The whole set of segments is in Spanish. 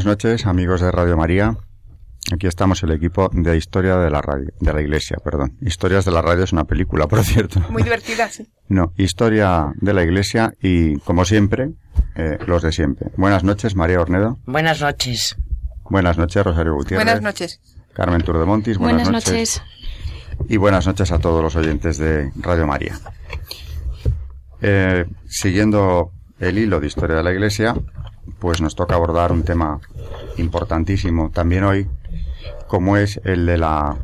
Buenas noches, amigos de Radio María. Aquí estamos el equipo de Historia de la Radio, de la Iglesia, perdón. Historias de la Radio es una película, por cierto. Muy divertida, sí. No, Historia de la Iglesia y, como siempre, eh, los de siempre. Buenas noches, María Ornedo. Buenas noches. Buenas noches, Rosario Gutiérrez. Buenas noches. Carmen Turdemontis. Buenas, Buenas noches. Y buenas noches a todos los oyentes de Radio María. Eh, siguiendo el hilo de Historia de la Iglesia, pues nos toca abordar un tema importantísimo también hoy, como es el de la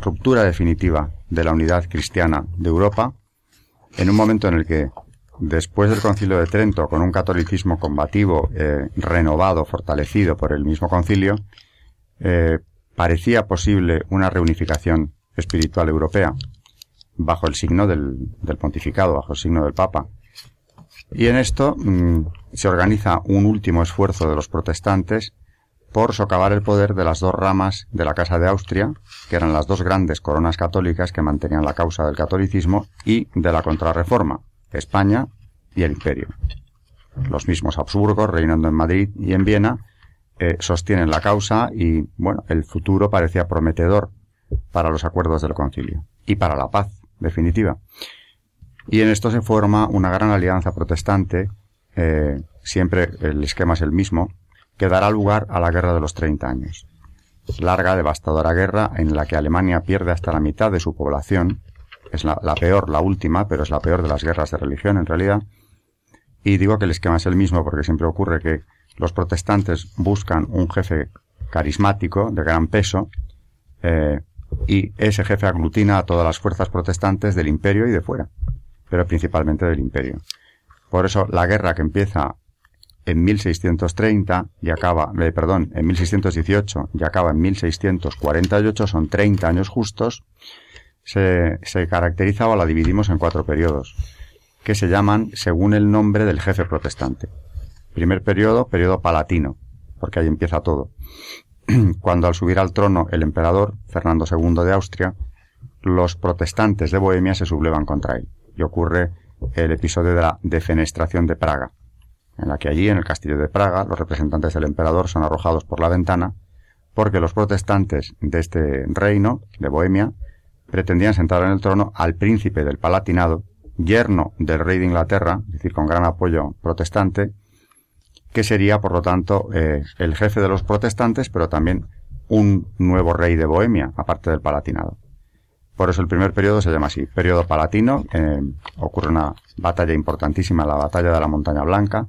ruptura definitiva de la unidad cristiana de Europa, en un momento en el que, después del concilio de Trento, con un catolicismo combativo, eh, renovado, fortalecido por el mismo concilio, eh, parecía posible una reunificación espiritual europea bajo el signo del, pontificado, bajo el signo del Papa. Y en esto mm, se organiza un último esfuerzo de los protestantes por socavar el poder de las dos ramas de la Casa de Austria, que eran las dos grandes coronas católicas que mantenían la causa del catolicismo, y de la contrarreforma, España y el Imperio. Los mismos Habsburgos, reinando en Madrid y en Viena, eh, sostienen la causa y, bueno, el futuro parecía prometedor para los acuerdos del concilio y para la paz definitiva. Y en esto se forma una gran alianza protestante, eh, siempre el esquema es el mismo, que dará lugar a la Guerra de los Treinta años. Larga, devastadora guerra en la que Alemania pierde hasta la mitad de su población. Es la, peor, la última, pero es la peor de las guerras de religión en realidad. Y digo que el esquema es el mismo porque siempre ocurre que los protestantes buscan un jefe carismático, de gran peso, eh, y ese jefe aglutina a todas las fuerzas protestantes del imperio y de fuera, pero principalmente del imperio. Por eso la guerra que empieza en 1630 y acaba, eh, perdón, en 1618 y acaba en 1648, son 30 años justos, se, se caracteriza o la dividimos en cuatro periodos, que se llaman según el nombre del jefe protestante. Primer periodo, periodo palatino, porque ahí empieza todo. Cuando al subir al trono el emperador, Fernando II de Austria, los protestantes de Bohemia se sublevan contra él. Y ocurre el episodio de la defenestración de Praga, en la que allí, en el castillo de Praga, los representantes del emperador son arrojados por la ventana porque los protestantes de este reino, de Bohemia, pretendían sentar en el trono al príncipe del Palatinado, yerno del rey de Inglaterra, es decir, con gran apoyo protestante, que sería, por lo tanto, eh, el jefe de los protestantes, pero también un nuevo rey de Bohemia, aparte del Palatinado. Por eso el primer periodo se llama así, periodo palatino. Eh, ocurre una batalla importantísima, la batalla de la Montaña Blanca,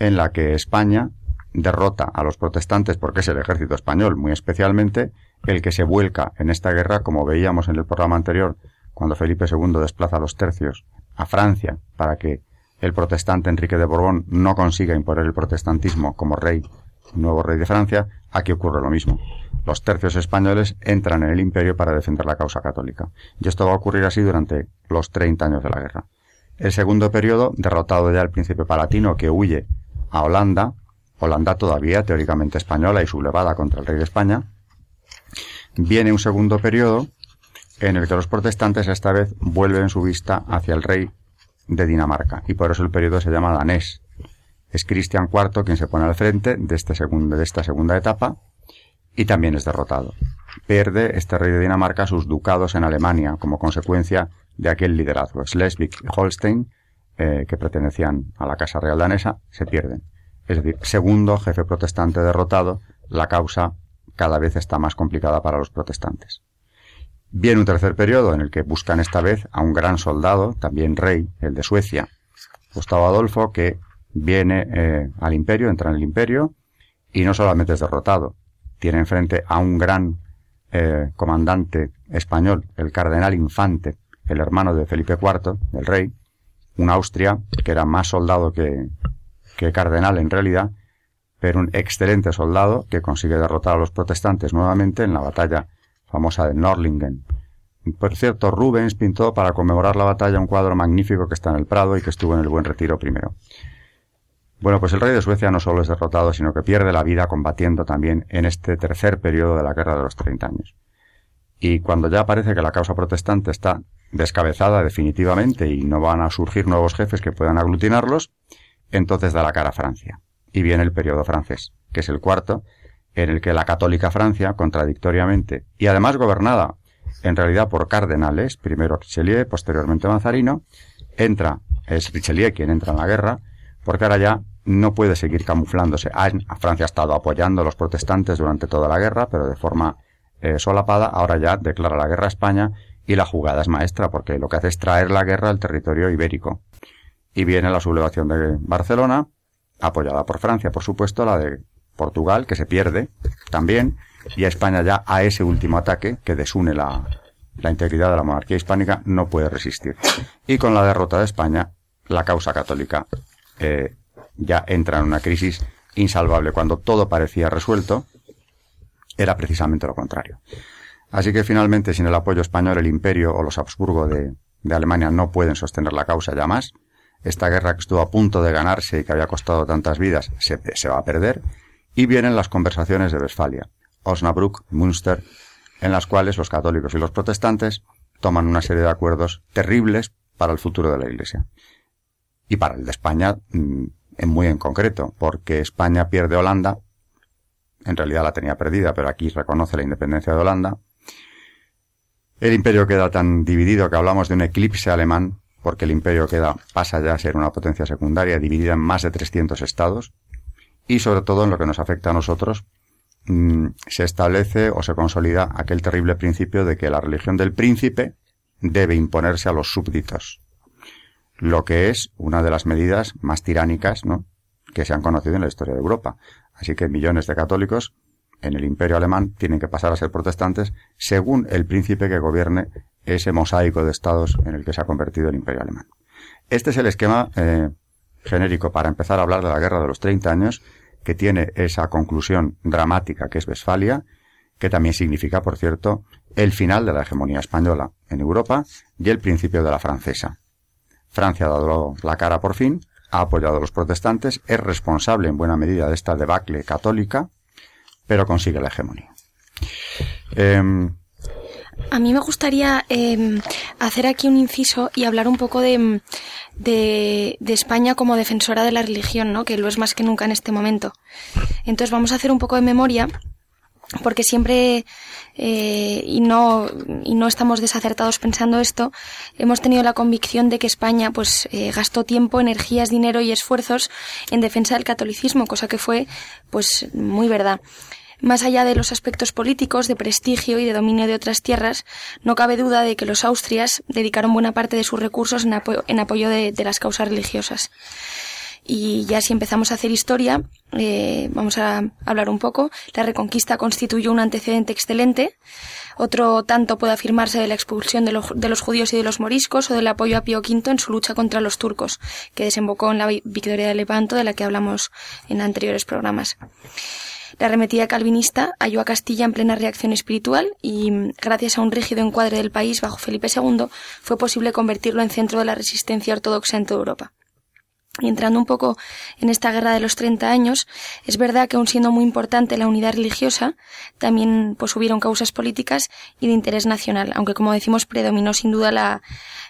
en la que España derrota a los protestantes porque es el ejército español, muy especialmente el que se vuelca en esta guerra, como veíamos en el programa anterior, cuando Felipe II desplaza a los tercios a Francia para que el protestante Enrique de Borbón no consiga imponer el protestantismo como rey, nuevo rey de Francia, aquí ocurre lo mismo. Los tercios españoles entran en el imperio para defender la causa católica. Y esto va a ocurrir así durante los 30 años de la guerra. El segundo periodo, derrotado ya el príncipe palatino que huye a Holanda, Holanda todavía teóricamente española y sublevada contra el rey de España, viene un segundo periodo en el que los protestantes esta vez vuelven su vista hacia el rey de Dinamarca y por eso el periodo se llama danés. Es Cristian IV quien se pone al frente de, este segundo, de esta segunda etapa y también es derrotado. Pierde este rey de Dinamarca sus ducados en Alemania como consecuencia de aquel liderazgo. Schleswig Holstein, eh, que pertenecían a la Casa Real danesa, se pierden. Es decir, segundo jefe protestante derrotado, la causa cada vez está más complicada para los protestantes. Viene un tercer periodo en el que buscan esta vez a un gran soldado, también rey, el de Suecia, Gustavo Adolfo, que viene eh, al imperio, entra en el imperio, y no solamente es derrotado, tiene enfrente a un gran eh, comandante español, el cardenal Infante, el hermano de Felipe IV, del rey, un Austria que era más soldado que, cardenal en realidad, pero un excelente soldado que consigue derrotar a los protestantes nuevamente en la batalla famosa de Norlingen. Por cierto, Rubens pintó para conmemorar la batalla un cuadro magnífico que está en el Prado y que estuvo en el Buen Retiro primero. Bueno, pues el rey de Suecia no solo es derrotado, sino que pierde la vida combatiendo también en este tercer periodo de la Guerra de los Treinta años. Y cuando ya parece que la causa protestante está descabezada definitivamente y no van a surgir nuevos jefes que puedan aglutinarlos, entonces da la cara a Francia. Y viene el periodo francés, que es el cuarto, en el que la católica Francia, contradictoriamente, y además gobernada en realidad por cardenales, primero Richelieu, posteriormente Mazarino, entra, es Richelieu quien entra en la guerra, porque ahora ya no puede seguir camuflándose. Francia ha estado apoyando a los protestantes durante toda la guerra, pero de forma eh, solapada, ahora ya declara la guerra a España y la jugada es maestra, porque lo que hace es traer la guerra al territorio ibérico. Y viene la sublevación de Barcelona, apoyada por Francia, por supuesto, la de Portugal, que se pierde también, y a España ya a ese último ataque que desune la, la integridad de la monarquía hispánica no puede resistir. Y con la derrota de España, la causa católica eh, ya entra en una crisis insalvable. Cuando todo parecía resuelto, era precisamente lo contrario. Así que finalmente, sin el apoyo español, el imperio o los Habsburgo de, de Alemania no pueden sostener la causa ya más. Esta guerra que estuvo a punto de ganarse y que había costado tantas vidas se, se va a perder. Y vienen las conversaciones de Westfalia, Osnabrück, Münster, en las cuales los católicos y los protestantes toman una serie de acuerdos terribles para el futuro de la Iglesia. Y para el de España, mm, muy en concreto, porque España pierde Holanda, en realidad la tenía perdida, pero aquí reconoce la independencia de Holanda. El imperio queda tan dividido que hablamos de un eclipse alemán, porque el imperio queda, pasa ya a ser una potencia secundaria dividida en más de 300 estados, y sobre todo en lo que nos afecta a nosotros, mm, se establece o se consolida aquel terrible principio de que la religión del príncipe debe imponerse a los súbditos lo que es una de las medidas más tiránicas ¿no? que se han conocido en la historia de Europa. Así que millones de católicos en el imperio alemán tienen que pasar a ser protestantes según el príncipe que gobierne ese mosaico de estados en el que se ha convertido el imperio alemán. Este es el esquema eh, genérico para empezar a hablar de la guerra de los 30 años que tiene esa conclusión dramática que es Westfalia, que también significa, por cierto, el final de la hegemonía española en Europa y el principio de la francesa. Francia ha dado la cara por fin, ha apoyado a los protestantes, es responsable en buena medida de esta debacle católica, pero consigue la hegemonía. Em, a mí me gustaría em, hacer aquí un inciso y hablar un poco de, de, de, España como defensora de la religión, ¿no? que lo es más que nunca en este momento. Entonces vamos a hacer un poco de memoria porque siempre eh, y no y no estamos desacertados pensando esto hemos tenido la convicción de que España pues eh, gastó tiempo energías dinero y esfuerzos en defensa del catolicismo cosa que fue pues muy verdad más allá de los aspectos políticos, de prestigio y de dominio de otras tierras, no cabe duda de que los austrias dedicaron buena parte de sus recursos en, apoyo de las causas religiosas. Y ya si empezamos a hacer historia, eh, vamos a hablar un poco. La reconquista constituyó un antecedente excelente. Otro tanto puede afirmarse de la expulsión de, de, los judíos y de los moriscos o del apoyo a Pío V en su lucha contra los turcos, que desembocó en la victoria de Lepanto de la que hablamos en anteriores programas. La arremetida calvinista halló a Castilla en plena reacción espiritual y, gracias a un rígido encuadre del país bajo Felipe II, fue posible convertirlo en centro de la resistencia ortodoxa en toda Europa. Y entrando un poco en esta guerra de los 30 años, es verdad que aun siendo muy importante la unidad religiosa, también pues hubieron causas políticas y de interés nacional, aunque como decimos predominó sin duda la,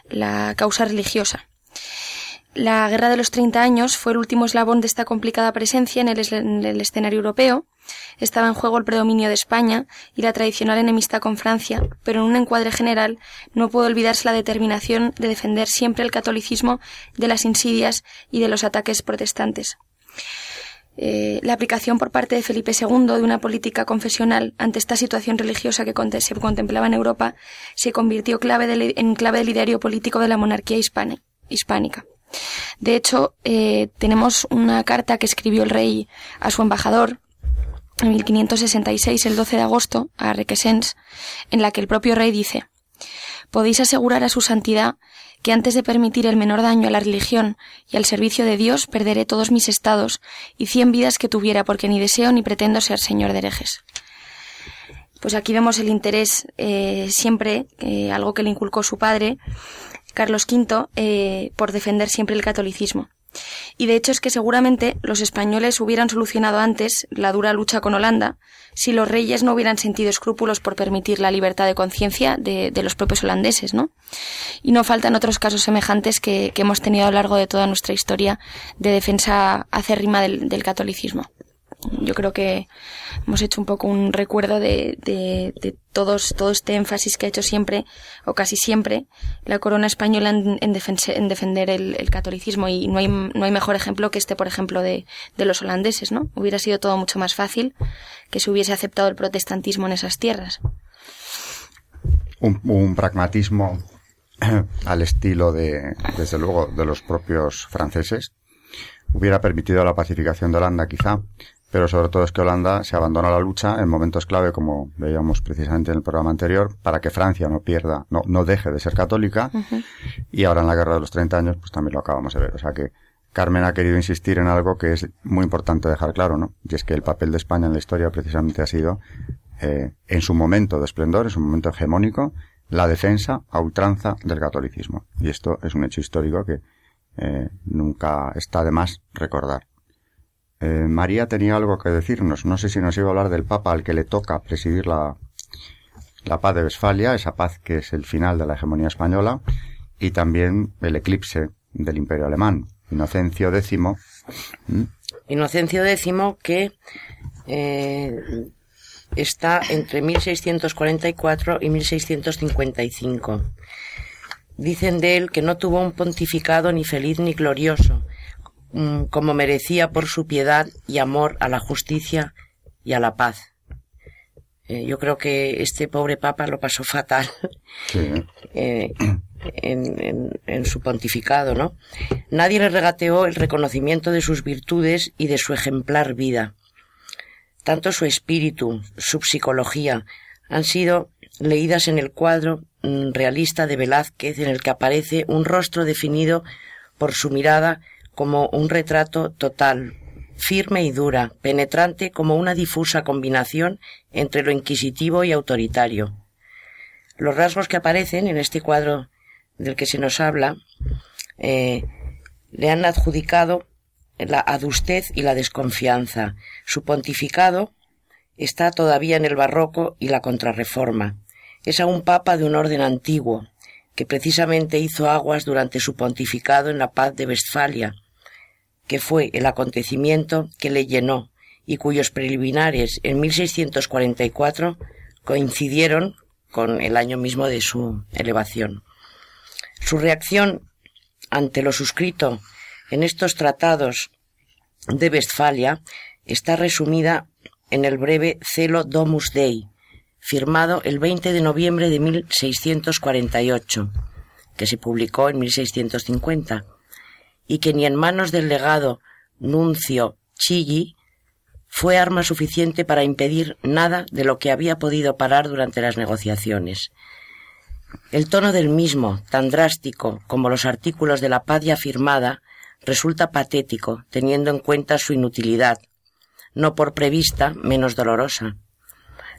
la causa religiosa. La Guerra de los Treinta Años fue el último eslabón de esta complicada presencia en el, escenario europeo. Estaba en juego el predominio de España y la tradicional enemistad con Francia, pero en un encuadre general no puede olvidarse la determinación de defender siempre el catolicismo de las insidias y de los ataques protestantes. Eh, la aplicación por parte de Felipe II de una política confesional ante esta situación religiosa que se contemplaba en Europa se convirtió en clave del ideario político de la monarquía hispánica. De hecho, eh, tenemos una carta que escribió el rey a su embajador, en 1566, el 12 de agosto, a Requesens, en la que el propio rey dice Podéis asegurar a su santidad que antes de permitir el menor daño a la religión y al servicio de Dios perderé todos mis estados y cien vidas que tuviera porque ni deseo ni pretendo ser señor de herejes. Pues aquí vemos el interés eh, siempre, eh, algo que le inculcó su padre, Carlos V, eh, por defender siempre el catolicismo. Y de hecho es que seguramente los españoles hubieran solucionado antes la dura lucha con Holanda si los reyes no hubieran sentido escrúpulos por permitir la libertad de conciencia de, los propios holandeses, ¿no? Y no faltan otros casos semejantes que, hemos tenido a lo largo de toda nuestra historia de defensa acérrima del catolicismo yo creo que hemos hecho un poco un recuerdo de, de, todos, todo este énfasis que ha hecho siempre, o casi siempre, la corona española en, en, defender el, catolicismo. Y no hay, no hay mejor ejemplo que este, por ejemplo, de, de los holandeses, ¿no? Hubiera sido todo mucho más fácil que se hubiese aceptado el protestantismo en esas tierras. Un, un pragmatismo al estilo de, desde luego, de los propios franceses, hubiera permitido la pacificación de Holanda quizá, pero sobre todo es que Holanda se abandona la lucha en momentos clave, como veíamos precisamente en el programa anterior, para que Francia no pierda, no, no deje de ser católica, y ahora en la guerra de los 30 años, pues también lo acabamos de ver. O sea que Carmen ha querido insistir en algo que es muy importante dejar claro, ¿no? Y es que el papel de España en la historia precisamente ha sido, eh, en su momento de esplendor, en su momento hegemónico, la defensa a ultranza del catolicismo. Y esto es un hecho histórico que eh, nunca está de más recordar. Eh, María tenía algo que decirnos. No sé si nos iba a hablar del Papa al que le toca presidir la, la paz de Westfalia, esa paz que es el final de la hegemonía española, y también el eclipse del Imperio Alemán, Inocencio X. Inocencio X que eh, está entre 1644 y 1655. Dicen de él que no tuvo un pontificado ni feliz ni glorioso, como merecía por su piedad y amor a la justicia y a la paz. Eh, yo creo que este pobre papa lo pasó fatal eh, en, su pontificado, ¿no? Nadie le regateó el reconocimiento de sus virtudes y de su ejemplar vida. Tanto su espíritu, su psicología, han sido leídas en el cuadro mm, realista de Velázquez en el que aparece un rostro definido por su mirada como un retrato total, firme y dura, penetrante como una difusa combinación entre lo inquisitivo y autoritario. Los rasgos que aparecen en este cuadro del que se nos habla eh, le han adjudicado la adustez y la desconfianza. Su pontificado está todavía en el barroco y la contrarreforma. Es aún papa de un orden antiguo, que precisamente hizo aguas durante su pontificado en la paz de Westfalia, que fue el acontecimiento que le llenó y cuyos preliminares en 1644 coincidieron con el año mismo de su elevación. Su reacción ante lo suscrito en estos tratados de Westfalia está resumida en el breve Celo Domus Dei, firmado el 20 de noviembre de 1648, que se publicó en 1650, y que ni en manos del legado Nuncio Chigi fue arma suficiente para impedir nada de lo que había podido parar durante las negociaciones. El tono del mismo, tan drástico como los artículos de la Padia firmada, resulta patético, teniendo en cuenta su inutilidad, no por prevista menos dolorosa.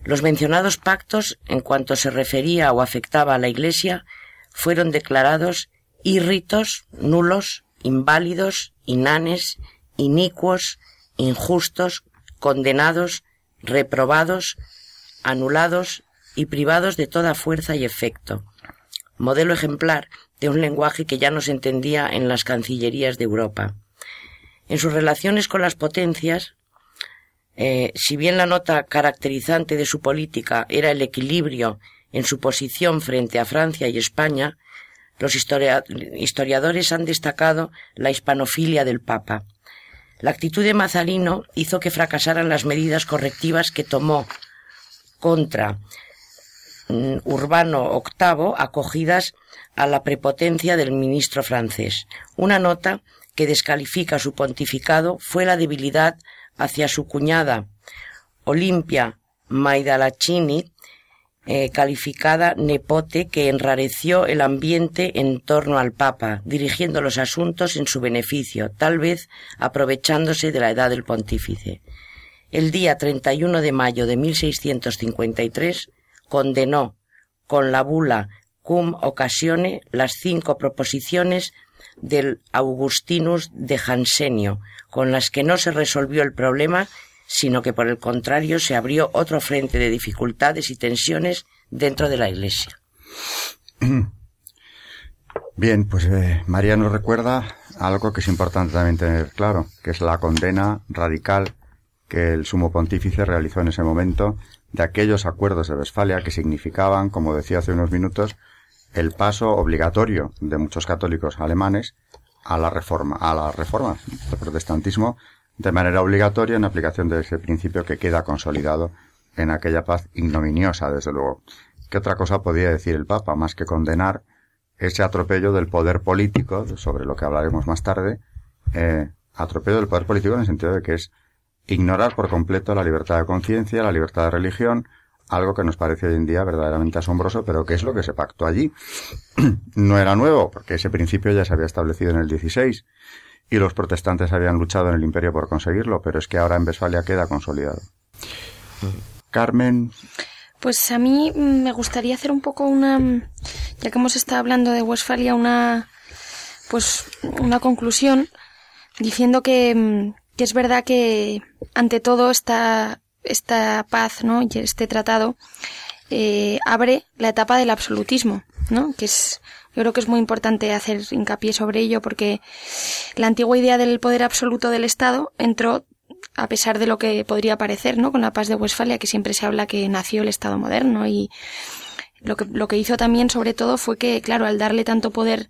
Los mencionados pactos, en cuanto se refería o afectaba a la Iglesia, fueron declarados irritos, nulos, inválidos, inanes, inicuos, injustos, condenados, reprobados, anulados y privados de toda fuerza y efecto. Modelo ejemplar de un lenguaje que ya no se entendía en las cancillerías de Europa. En sus relaciones con las potencias, eh, si bien la nota caracterizante de su política era el equilibrio en su posición frente a Francia y España, los historiadores han destacado la hispanofilia del Papa. La actitud de Mazarino hizo que fracasaran las medidas correctivas que tomó contra mm, Urbano VIII acogidas a la prepotencia del ministro francés. Una nota que descalifica su pontificado fue la debilidad hacia su cuñada Olimpia Maidalacini, eh, calificada nepote que enrareció el ambiente en torno al Papa, dirigiendo los asuntos en su beneficio, tal vez aprovechándose de la edad del pontífice. El día 31 de mayo de 1653 condenó con la bula cum occasione las cinco proposiciones del Augustinus de Jansenio, con las que no se resolvió el problema sino que por el contrario se abrió otro frente de dificultades y tensiones dentro de la Iglesia. Bien, pues eh, María nos recuerda algo que es importante también tener claro, que es la condena radical que el sumo pontífice realizó en ese momento de aquellos acuerdos de Westfalia que significaban, como decía hace unos minutos, el paso obligatorio de muchos católicos alemanes a la reforma, a la reforma del protestantismo de manera obligatoria en aplicación de ese principio que queda consolidado en aquella paz ignominiosa, desde luego. ¿Qué otra cosa podía decir el Papa más que condenar ese atropello del poder político, sobre lo que hablaremos más tarde, eh, atropello del poder político en el sentido de que es ignorar por completo la libertad de conciencia, la libertad de religión, algo que nos parece hoy en día verdaderamente asombroso, pero que es lo que se pactó allí. no era nuevo, porque ese principio ya se había establecido en el 16 y los protestantes habían luchado en el imperio por conseguirlo, pero es que ahora en Westfalia queda consolidado. Carmen. Pues a mí me gustaría hacer un poco una, ya que hemos estado hablando de Westfalia, una, pues una conclusión diciendo que, que es verdad que ante todo esta, esta paz, ¿no? Y este tratado eh, abre la etapa del absolutismo, ¿no? Que es yo creo que es muy importante hacer hincapié sobre ello porque la antigua idea del poder absoluto del Estado entró a pesar de lo que podría parecer, ¿no? Con la paz de Westfalia, que siempre se habla que nació el Estado moderno y lo que, lo que hizo también sobre todo fue que, claro, al darle tanto poder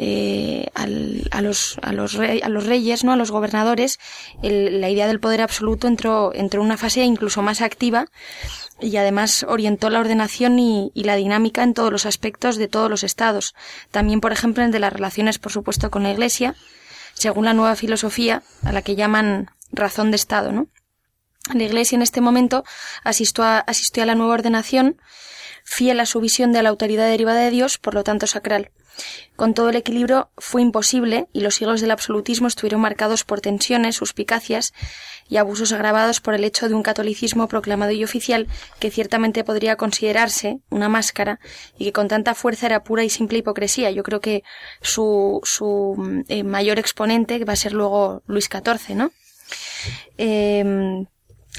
eh, al, a, los, a, los a los reyes, ¿no? a los gobernadores, la idea del poder absoluto entró, entró en una fase incluso más activa y además orientó la ordenación y, la dinámica en todos los aspectos de todos los estados. También, por ejemplo, en de las relaciones, por supuesto, con la Iglesia, según la nueva filosofía a la que llaman razón de Estado, ¿no? La Iglesia en este momento asistió a, asistió a la nueva ordenación, fiel a su visión de la autoridad derivada de Dios, por lo tanto sacral. Con todo el equilibrio fue imposible y los siglos del absolutismo estuvieron marcados por tensiones, suspicacias y abusos agravados por el hecho de un catolicismo proclamado y oficial que ciertamente podría considerarse una máscara y que con tanta fuerza era pura y simple hipocresía. Yo creo que su, su eh, mayor exponente va a ser luego Luis XIV, ¿no? Eh,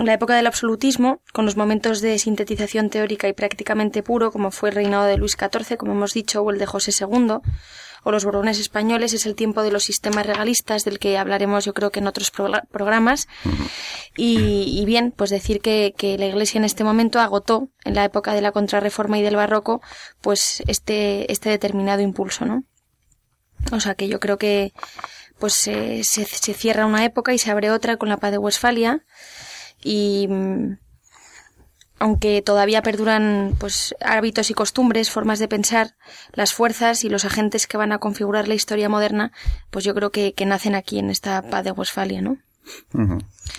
la época del absolutismo, con los momentos de sintetización teórica y prácticamente puro, como fue el reinado de Luis XIV, como hemos dicho, o el de José II, o los Borbones españoles, es el tiempo de los sistemas regalistas, del que hablaremos yo creo que en otros programas. Y, bien, pues decir que, que, la Iglesia en este momento agotó, en la época de la contrarreforma y del barroco, pues este, este determinado impulso, ¿no? O sea que yo creo que pues se, se cierra una época y se abre otra con la paz de Westfalia y mm, aunque todavía perduran pues hábitos y costumbres, formas de pensar, las fuerzas y los agentes que van a configurar la historia moderna, pues yo creo que, nacen aquí en esta paz de Westfalia, ¿no?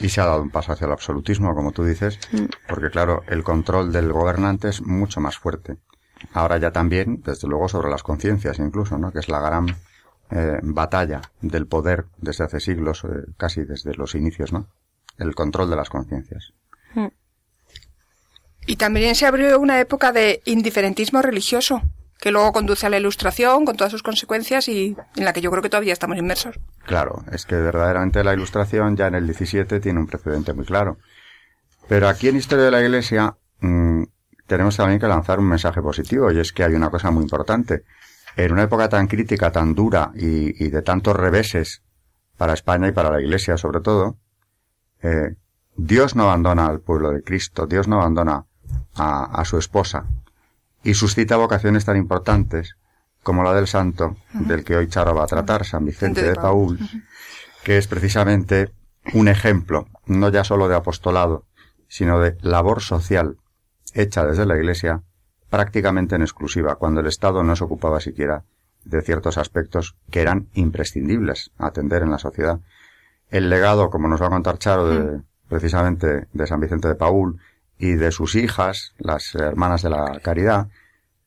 Y se ha dado un paso hacia el absolutismo, como tú dices, mm. porque claro, el control del gobernante es mucho más fuerte. Ahora ya también, desde luego, sobre las conciencias incluso, ¿no? Que es la gran eh, batalla del poder desde hace siglos, eh, casi desde los inicios, ¿no? El control de las conciencias. Hmm. Y también se abrió una época de indiferentismo religioso, que luego conduce a la ilustración con todas sus consecuencias y en la que yo creo que todavía estamos inmersos. Claro, es que verdaderamente la ilustración ya en el 17 tiene un precedente muy claro. Pero aquí en Historia de la Iglesia mm, tenemos también que lanzar un mensaje positivo y es que hay una cosa muy importante. En una época tan crítica, tan dura y, y de tantos reveses para España y para la Iglesia sobre todo, eh, Dios no abandona al pueblo de Cristo, Dios no abandona a, su esposa. Y suscita vocaciones tan importantes como la del santo, del que hoy Charo va a tratar, San Vicente de Paul, que es precisamente un ejemplo, no ya solo de apostolado, sino de labor social hecha desde la Iglesia prácticamente en exclusiva, cuando el Estado no se ocupaba siquiera de ciertos aspectos que eran imprescindibles a atender en la sociedad el legado, como nos va a contar Charo, de, precisamente de San Vicente de Paul y de sus hijas, las hermanas de la caridad,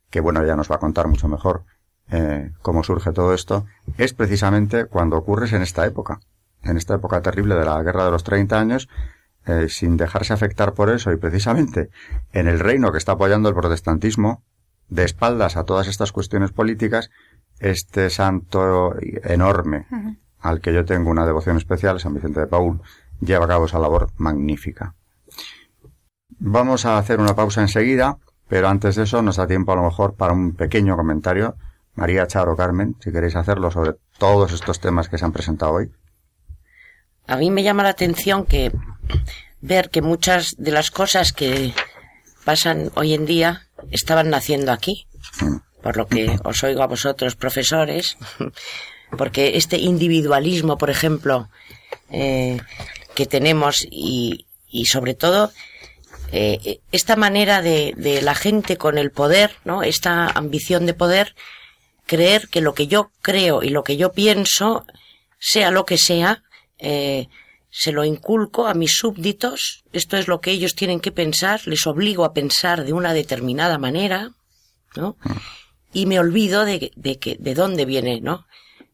que bueno, ella nos va a contar mucho mejor eh, cómo surge todo esto, es precisamente cuando ocurre en esta época, en esta época terrible de la guerra de los 30 años, eh, sin dejarse afectar por eso y precisamente en el reino que está apoyando el protestantismo, de espaldas a todas estas cuestiones políticas, este santo enorme, al que yo tengo una devoción especial, San Vicente de Paul, lleva a cabo esa labor magnífica. Vamos a hacer una pausa enseguida, pero antes de eso nos da tiempo a lo mejor para un pequeño comentario. María Charo Carmen, si queréis hacerlo sobre todos estos temas que se han presentado hoy. A mí me llama la atención que ver que muchas de las cosas que pasan hoy en día estaban naciendo aquí. Mm. Por lo que os oigo a vosotros, profesores, porque este individualismo, por ejemplo, eh, que tenemos y, y sobre todo eh, esta manera de, de, la gente con el poder, ¿no? Esta ambición de poder, creer que lo que yo creo y lo que yo pienso, sea lo que sea, eh, se lo inculco a mis súbditos, esto es lo que ellos tienen que pensar, les obligo a pensar de una determinada manera, ¿no? Y me olvido de, de que, de dónde viene, ¿no?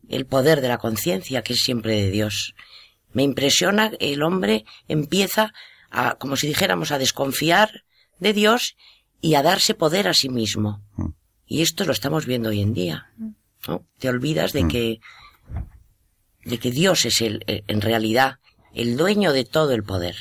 El poder de la conciencia, que es siempre de Dios. Me impresiona, el hombre empieza a, como si dijéramos, a desconfiar de Dios y a darse poder a sí mismo. Mm. Y esto lo estamos viendo hoy en día. ¿no? Te olvidas de mm. que, de que Dios es el, eh, en realidad el dueño de todo el poder.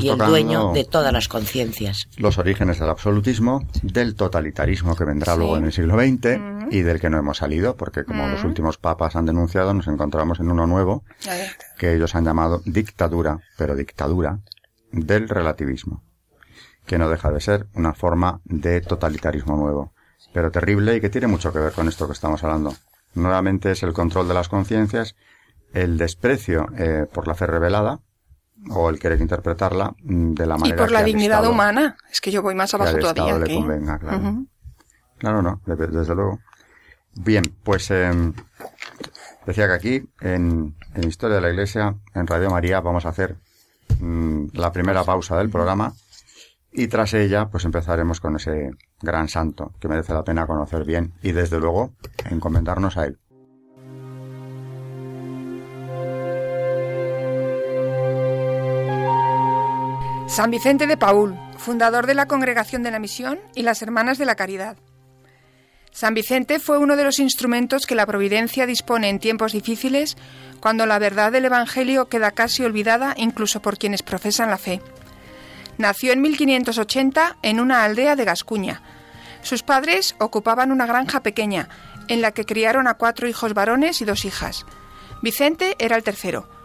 Y el dueño de todas las conciencias. Los orígenes del absolutismo, del totalitarismo que vendrá luego en el siglo XX y del que no hemos salido, porque como los últimos papas han denunciado, nos encontramos en uno nuevo que ellos han llamado dictadura, pero dictadura del relativismo, que no deja de ser una forma de totalitarismo nuevo, pero terrible y que tiene mucho que ver con esto que estamos hablando. Nuevamente es el control de las conciencias, el desprecio eh, por la fe revelada, o el querer interpretarla mm, de la manera y por la dignidad humana. Es que yo voy más abajo todavía le convenga, claro. Claro no desde, luego. Bien pues em, decía que aquí en, en Historia de la Iglesia en Radio María vamos a hacer mm, la primera pausa del programa y tras ella pues empezaremos con ese gran santo que merece la pena conocer bien y desde luego encomendarnos a él San Vicente de Paul, fundador de la Congregación de la Misión y las Hermanas de la Caridad. San Vicente fue uno de los instrumentos que la Providencia dispone en tiempos difíciles, cuando la verdad del Evangelio queda casi olvidada incluso por quienes profesan la fe. Nació en 1580 en una aldea de Gascuña. Sus padres ocupaban una granja pequeña, en la que criaron a cuatro hijos varones y dos hijas. Vicente era el tercero.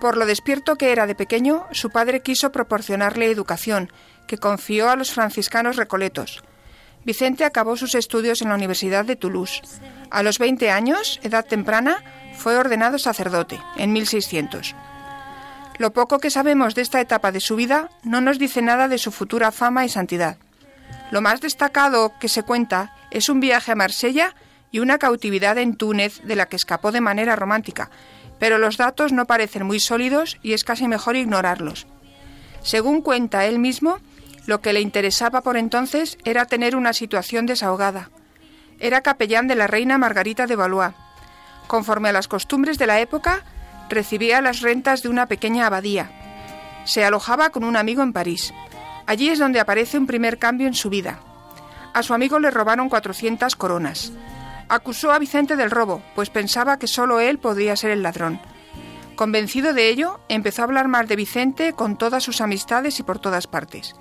Por lo despierto que era de pequeño, su padre quiso proporcionarle educación, que confió a los franciscanos recoletos. Vicente acabó sus estudios en la Universidad de Toulouse. A los 20 años, edad temprana, fue ordenado sacerdote, en 1600. Lo poco que sabemos de esta etapa de su vida no nos dice nada de su futura fama y santidad. Lo más destacado que se cuenta es un viaje a Marsella y una cautividad en Túnez de la que escapó de manera romántica, pero los datos no parecen muy sólidos y es casi mejor ignorarlos. Según cuenta él mismo, lo que le interesaba por entonces era tener una situación desahogada. Era capellán de la reina Margarita de Valois. Conforme a las costumbres de la época, recibía las rentas de una pequeña abadía. Se alojaba con un amigo en París. Allí es donde aparece un primer cambio en su vida. A su amigo le robaron 400 coronas. Acusó a Vicente del robo, pues pensaba que solo él podría ser el ladrón. Convencido de ello, empezó a hablar mal de Vicente con todas sus amistades y por todas partes.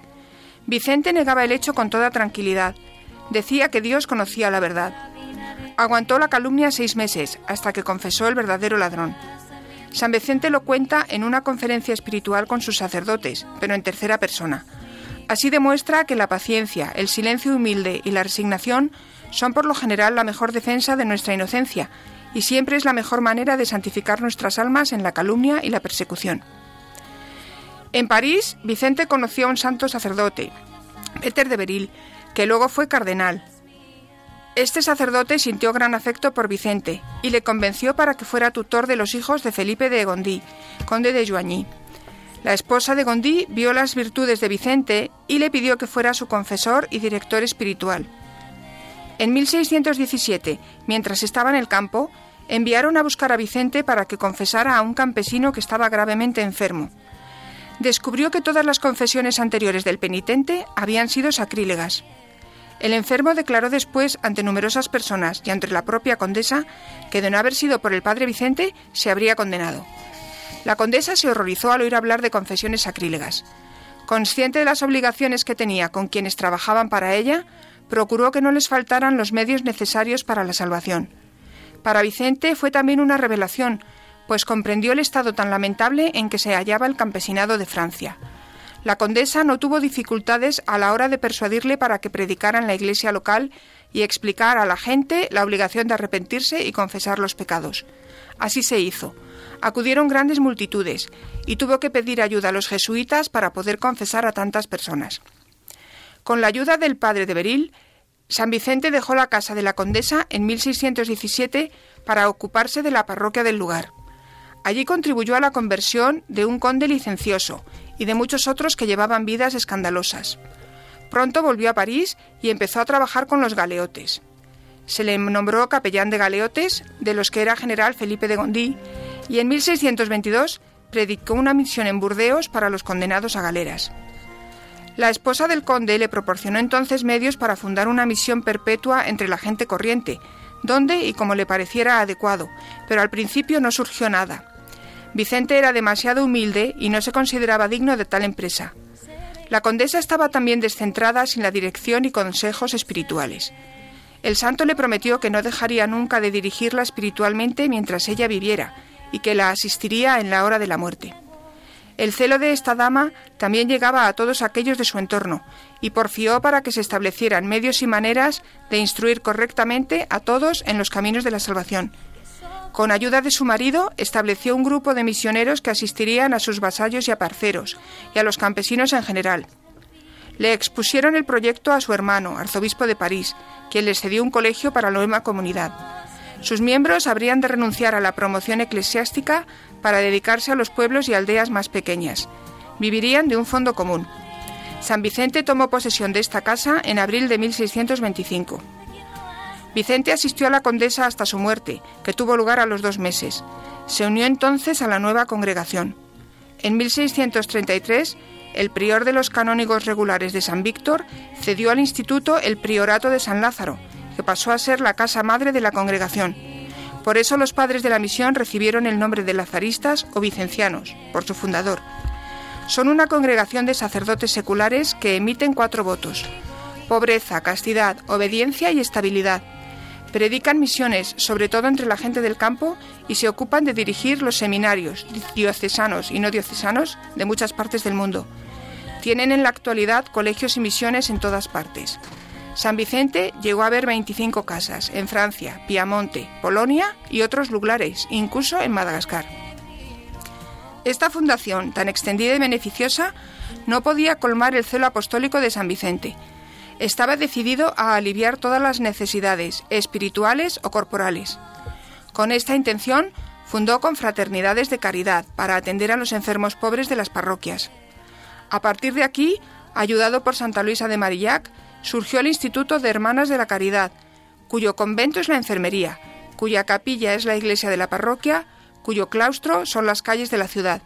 Vicente negaba el hecho con toda tranquilidad. Decía que Dios conocía la verdad. Aguantó la calumnia seis meses, hasta que confesó el verdadero ladrón. San Vicente lo cuenta en una conferencia espiritual con sus sacerdotes, pero en tercera persona. Así demuestra que la paciencia, el silencio humilde y la resignación son por lo general la mejor defensa de nuestra inocencia y siempre es la mejor manera de santificar nuestras almas en la calumnia y la persecución. En París, Vicente conoció a un santo sacerdote, Peter de Beril, que luego fue cardenal. Este sacerdote sintió gran afecto por Vicente y le convenció para que fuera tutor de los hijos de Felipe de Gondí, conde de Joigny. La esposa de Gondí vio las virtudes de Vicente y le pidió que fuera su confesor y director espiritual. En 1617, mientras estaba en el campo, enviaron a buscar a Vicente para que confesara a un campesino que estaba gravemente enfermo. Descubrió que todas las confesiones anteriores del penitente habían sido sacrílegas. El enfermo declaró después ante numerosas personas y ante la propia condesa que de no haber sido por el padre Vicente se habría condenado. La condesa se horrorizó al oír hablar de confesiones sacrílegas. Consciente de las obligaciones que tenía con quienes trabajaban para ella, procuró que no les faltaran los medios necesarios para la salvación. Para Vicente fue también una revelación, pues comprendió el estado tan lamentable en que se hallaba el campesinado de Francia. La condesa no tuvo dificultades a la hora de persuadirle para que predicara en la iglesia local y explicar a la gente la obligación de arrepentirse y confesar los pecados. Así se hizo acudieron grandes multitudes y tuvo que pedir ayuda a los jesuitas para poder confesar a tantas personas. Con la ayuda del padre de Beril, San Vicente dejó la casa de la condesa en 1617 para ocuparse de la parroquia del lugar. Allí contribuyó a la conversión de un conde licencioso y de muchos otros que llevaban vidas escandalosas. Pronto volvió a París y empezó a trabajar con los galeotes. Se le nombró capellán de galeotes, de los que era general Felipe de Gondí, y en 1622 predicó una misión en Burdeos para los condenados a galeras. La esposa del conde le proporcionó entonces medios para fundar una misión perpetua entre la gente corriente, donde y como le pareciera adecuado, pero al principio no surgió nada. Vicente era demasiado humilde y no se consideraba digno de tal empresa. La condesa estaba también descentrada sin la dirección y consejos espirituales. El santo le prometió que no dejaría nunca de dirigirla espiritualmente mientras ella viviera, y que la asistiría en la hora de la muerte. El celo de esta dama también llegaba a todos aquellos de su entorno y porfió para que se establecieran medios y maneras de instruir correctamente a todos en los caminos de la salvación. Con ayuda de su marido, estableció un grupo de misioneros que asistirían a sus vasallos y a parceros, y a los campesinos en general. Le expusieron el proyecto a su hermano, arzobispo de París, quien les cedió un colegio para la nueva comunidad. Sus miembros habrían de renunciar a la promoción eclesiástica para dedicarse a los pueblos y aldeas más pequeñas. Vivirían de un fondo común. San Vicente tomó posesión de esta casa en abril de 1625. Vicente asistió a la condesa hasta su muerte, que tuvo lugar a los dos meses. Se unió entonces a la nueva congregación. En 1633, el prior de los canónigos regulares de San Víctor cedió al instituto el priorato de San Lázaro, que pasó a ser la casa madre de la congregación. Por eso los padres de la misión recibieron el nombre de lazaristas o vicencianos, por su fundador. Son una congregación de sacerdotes seculares que emiten cuatro votos. Pobreza, castidad, obediencia y estabilidad. Predican misiones, sobre todo entre la gente del campo, y se ocupan de dirigir los seminarios diocesanos y no diocesanos de muchas partes del mundo. Tienen en la actualidad colegios y misiones en todas partes. San Vicente llegó a haber 25 casas en Francia, Piamonte, Polonia y otros lugares, incluso en Madagascar. Esta fundación, tan extendida y beneficiosa, no podía colmar el celo apostólico de San Vicente. Estaba decidido a aliviar todas las necesidades, espirituales o corporales. Con esta intención, fundó confraternidades de caridad para atender a los enfermos pobres de las parroquias. A partir de aquí, ayudado por Santa Luisa de Marillac, surgió el Instituto de Hermanas de la Caridad, cuyo convento es la enfermería, cuya capilla es la iglesia de la parroquia, cuyo claustro son las calles de la ciudad.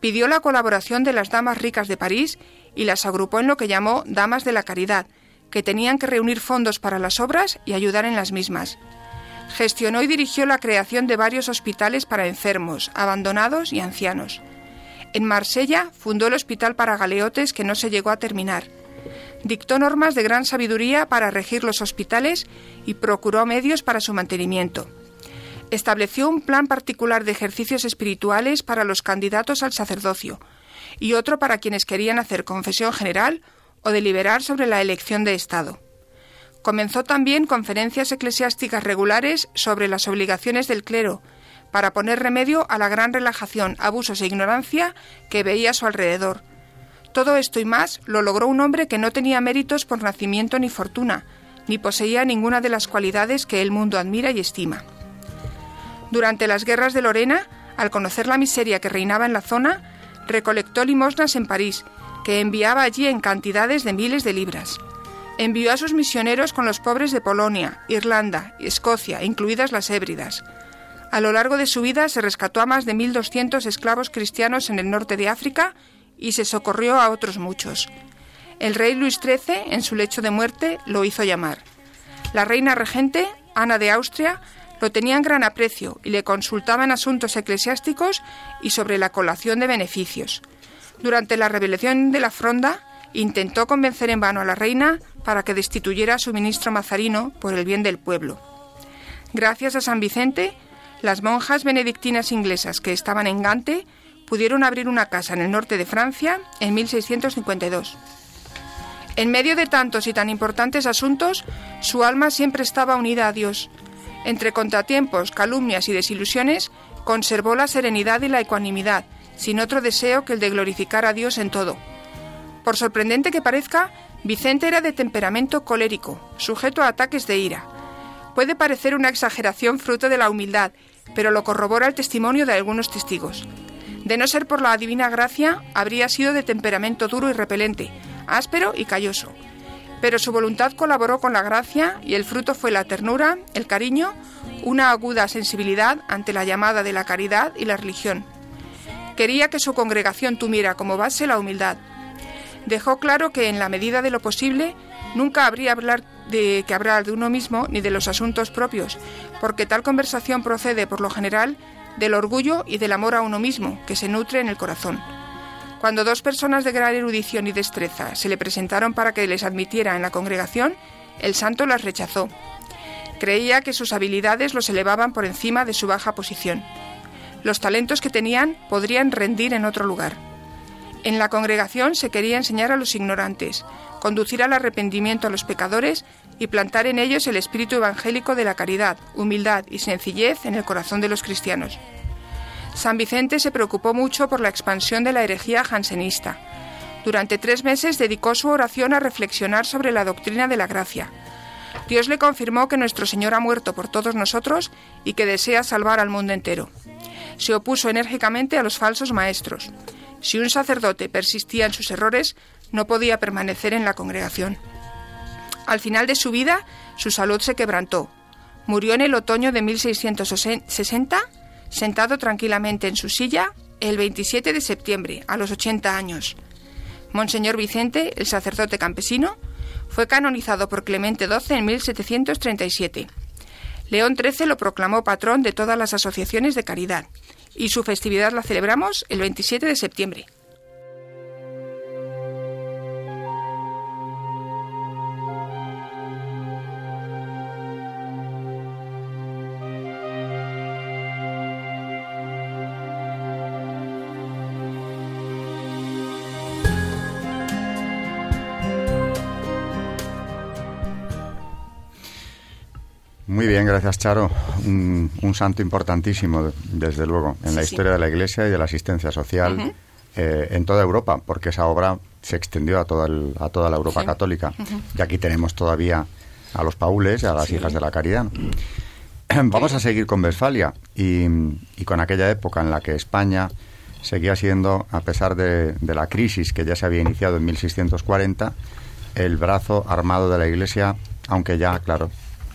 Pidió la colaboración de las damas ricas de París y las agrupó en lo que llamó Damas de la Caridad, que tenían que reunir fondos para las obras y ayudar en las mismas. Gestionó y dirigió la creación de varios hospitales para enfermos, abandonados y ancianos. En Marsella fundó el Hospital para Galeotes que no se llegó a terminar dictó normas de gran sabiduría para regir los hospitales y procuró medios para su mantenimiento. Estableció un plan particular de ejercicios espirituales para los candidatos al sacerdocio y otro para quienes querían hacer confesión general o deliberar sobre la elección de Estado. Comenzó también conferencias eclesiásticas regulares sobre las obligaciones del clero, para poner remedio a la gran relajación, abusos e ignorancia que veía a su alrededor, todo esto y más lo logró un hombre que no tenía méritos por nacimiento ni fortuna, ni poseía ninguna de las cualidades que el mundo admira y estima. Durante las guerras de Lorena, al conocer la miseria que reinaba en la zona, Recolectó limosnas en París, que enviaba allí en cantidades de miles de libras. Envió a sus misioneros con los pobres de Polonia, Irlanda y Escocia, incluidas las Hébridas. A lo largo de su vida se rescató a más de 1.200 esclavos cristianos en el norte de África y se socorrió a otros muchos. El rey Luis XIII, en su lecho de muerte, lo hizo llamar. La reina regente, Ana de Austria, lo tenía en gran aprecio y le consultaba en asuntos eclesiásticos y sobre la colación de beneficios. Durante la rebelión de la Fronda, intentó convencer en vano a la reina para que destituyera a su ministro Mazarino por el bien del pueblo. Gracias a San Vicente, las monjas benedictinas inglesas que estaban en Gante pudieron abrir una casa en el norte de Francia en 1652. En medio de tantos y tan importantes asuntos, su alma siempre estaba unida a Dios. Entre contratiempos, calumnias y desilusiones, conservó la serenidad y la ecuanimidad, sin otro deseo que el de glorificar a Dios en todo. Por sorprendente que parezca, Vicente era de temperamento colérico, sujeto a ataques de ira. Puede parecer una exageración fruto de la humildad, pero lo corrobora el testimonio de algunos testigos. De no ser por la divina gracia, habría sido de temperamento duro y repelente, áspero y calloso. Pero su voluntad colaboró con la gracia y el fruto fue la ternura, el cariño, una aguda sensibilidad ante la llamada de la caridad y la religión. Quería que su congregación tuviera como base la humildad. Dejó claro que en la medida de lo posible nunca habría hablar de que hablar de uno mismo ni de los asuntos propios, porque tal conversación procede por lo general del orgullo y del amor a uno mismo, que se nutre en el corazón. Cuando dos personas de gran erudición y destreza se le presentaron para que les admitiera en la congregación, el santo las rechazó. Creía que sus habilidades los elevaban por encima de su baja posición. Los talentos que tenían podrían rendir en otro lugar. En la congregación se quería enseñar a los ignorantes, conducir al arrepentimiento a los pecadores y plantar en ellos el espíritu evangélico de la caridad, humildad y sencillez en el corazón de los cristianos. San Vicente se preocupó mucho por la expansión de la herejía jansenista. Durante tres meses dedicó su oración a reflexionar sobre la doctrina de la gracia. Dios le confirmó que nuestro Señor ha muerto por todos nosotros y que desea salvar al mundo entero se opuso enérgicamente a los falsos maestros. Si un sacerdote persistía en sus errores, no podía permanecer en la congregación. Al final de su vida, su salud se quebrantó. Murió en el otoño de 1660, sentado tranquilamente en su silla, el 27 de septiembre, a los 80 años. Monseñor Vicente, el sacerdote campesino, fue canonizado por Clemente XII en 1737. León XIII lo proclamó patrón de todas las asociaciones de caridad y su festividad la celebramos el 27 de septiembre. Gracias Charo. Un, santo importantísimo, desde luego, en la historia de la Iglesia y de la asistencia social eh, en toda Europa, porque esa obra se extendió a toda, a toda la Europa católica. Y aquí tenemos todavía a los paules y a las hijas de la caridad. Vamos a seguir con Westfalia y, con aquella época en la que España seguía siendo, a pesar de, de la crisis que ya se había iniciado en 1640, el brazo armado de la Iglesia, aunque ya, claro,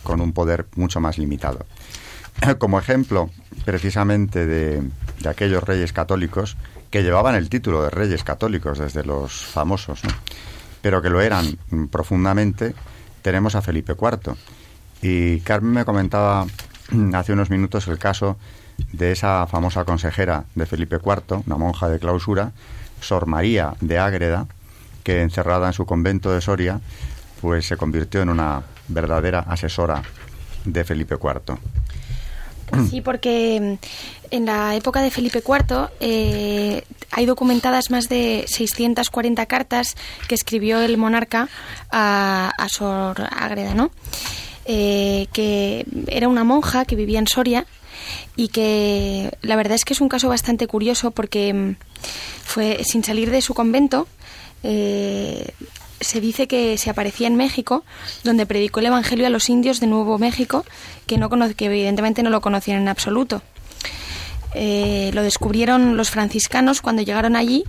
con un poder mucho más limitado. Como ejemplo, precisamente, de, aquellos reyes católicos que llevaban el título de reyes católicos desde los famosos, pero que lo eran profundamente, tenemos a Felipe IV. Y Carmen me comentaba hace unos minutos el caso de esa famosa consejera de Felipe IV, una monja de clausura, Sor María de Ágreda, que encerrada en su convento de Soria, pues se convirtió en una verdadera asesora de Felipe IV. Sí, porque mm, en la época de Felipe IV eh, hay documentadas más de 640 cartas que escribió el monarca a, Sor Ágreda, ¿no? Eh, que era una monja que vivía en Soria y que la verdad es que es un caso bastante curioso porque mm, fue sin salir de su convento eh, se dice que se aparecía en México, donde predicó el Evangelio a los indios de Nuevo México, que, no que evidentemente no lo conocían en absoluto. Eh, lo descubrieron los franciscanos cuando llegaron allí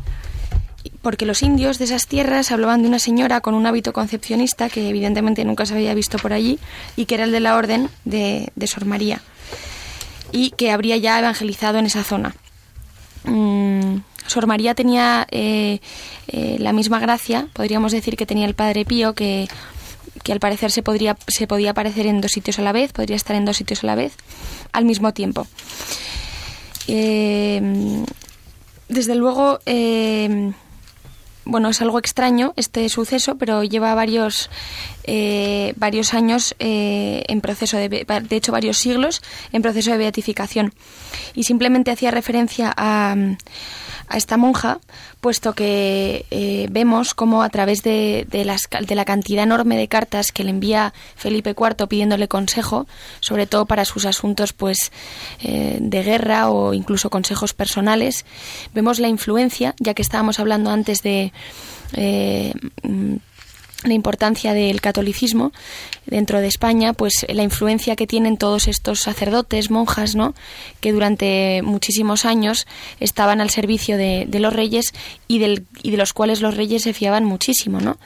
porque los indios de esas tierras hablaban de una señora con un hábito concepcionista que evidentemente nunca se había visto por allí y que era el de la orden de, Sor María y que habría ya evangelizado en esa zona. Mm, Sor María tenía eh, eh, la misma gracia, podríamos decir que tenía el Padre Pío, que, que al parecer se, podría, se podía aparecer en dos sitios a la vez, podría estar en dos sitios a la vez al mismo tiempo. Eh, desde luego, bueno, es algo extraño este suceso, pero lleva varios, varios años en proceso de, de hecho varios siglos en proceso de beatificación. Y simplemente hacía referencia a, a esta monja, puesto que eh, vemos cómo a través de, de, de, la cantidad enorme de cartas que le envía Felipe IV pidiéndole consejo, sobre todo para sus asuntos pues eh, de guerra o incluso consejos personales, vemos la influencia, ya que estábamos hablando antes de eh, la importancia del catolicismo dentro de España, pues la influencia que tienen todos estos sacerdotes, monjas, ¿no? que durante muchísimos años estaban al servicio de, los reyes y, del, y de los cuales los reyes se fiaban muchísimo, ¿no?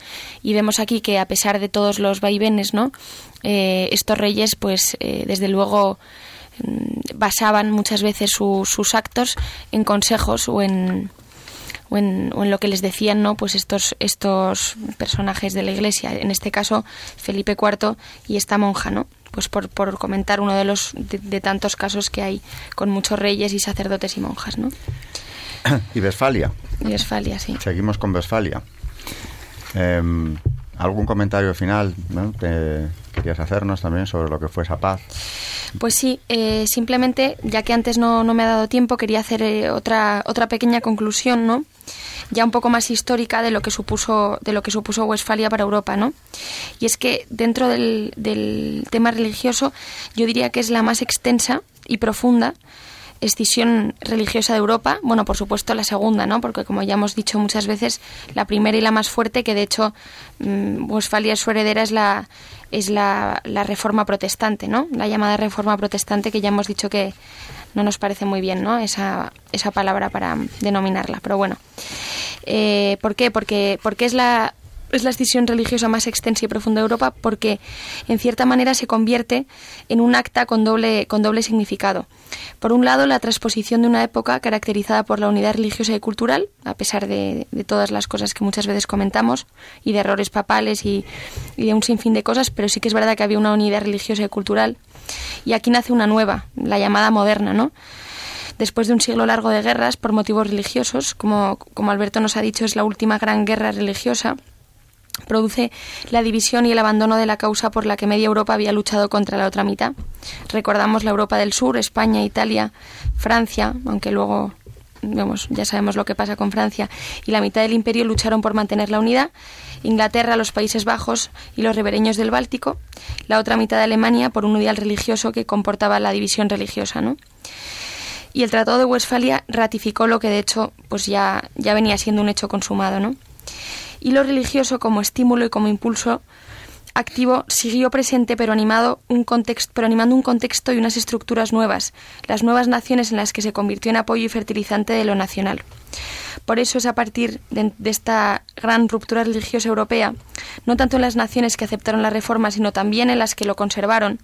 Y vemos aquí que a pesar de todos los vaivenes, ¿no? Eh, estos reyes, pues eh, desde luego mm, basaban muchas veces sus actos en consejos o en o en, lo que les decían no pues estos estos personajes de la iglesia en este caso Felipe IV y esta monja no pues por, por comentar uno de los de, tantos casos que hay con muchos reyes y sacerdotes y monjas no y Westfalia sí. Seguimos con Westfalia em, algún comentario final ¿no? que querías hacernos también sobre lo que fue esa paz pues sí, eh, simplemente, ya que antes no, no, me ha dado tiempo, quería hacer eh, otra, otra pequeña conclusión, ¿no? ya un poco más histórica de lo que supuso de lo que supuso Westfalia para Europa, ¿no? Y es que dentro del, del tema religioso yo diría que es la más extensa y profunda escisión religiosa de Europa, bueno, por supuesto la segunda, ¿no? Porque como ya hemos dicho muchas veces, la primera y la más fuerte, que de hecho mm, Westfalia su heredera es la es la, la reforma protestante, ¿no? La llamada reforma protestante que ya hemos dicho que no nos parece muy bien, ¿no? Esa, esa palabra para denominarla, pero bueno. Eh, ¿Por qué? Porque, porque es la es la escisión religiosa más extensa y profunda de Europa porque en cierta manera se convierte en un acta con doble, con doble significado. Por un lado, la transposición de una época caracterizada por la unidad religiosa y cultural, a pesar de, todas las cosas que muchas veces comentamos, y de errores papales y, y de un sinfín de cosas, pero sí que es verdad que había una unidad religiosa y cultural. Y aquí nace una nueva, la llamada moderna, ¿no? después de un siglo largo de guerras por motivos religiosos, como, como Alberto nos ha dicho, es la última gran guerra religiosa, produce la división y el abandono de la causa por la que media Europa había luchado contra la otra mitad. Recordamos la Europa del Sur, España, Italia, Francia, aunque luego vemos, ya sabemos lo que pasa con Francia, y la mitad del imperio lucharon por mantener la unidad, Inglaterra, los Países Bajos y los ribereños del Báltico, la otra mitad de Alemania por un ideal religioso que comportaba la división religiosa, ¿no? Y el Tratado de Westfalia ratificó lo que de hecho pues ya, ya venía siendo un hecho consumado, ¿no? Y lo religioso como estímulo y como impulso activo siguió presente pero animado un contexto, pero animando un contexto y unas estructuras nuevas, las nuevas naciones en las que se convirtió en apoyo y fertilizante de lo nacional. Por eso es a partir de, esta gran ruptura religiosa europea, no tanto en las naciones que aceptaron la reforma, sino también en las que lo conservaron,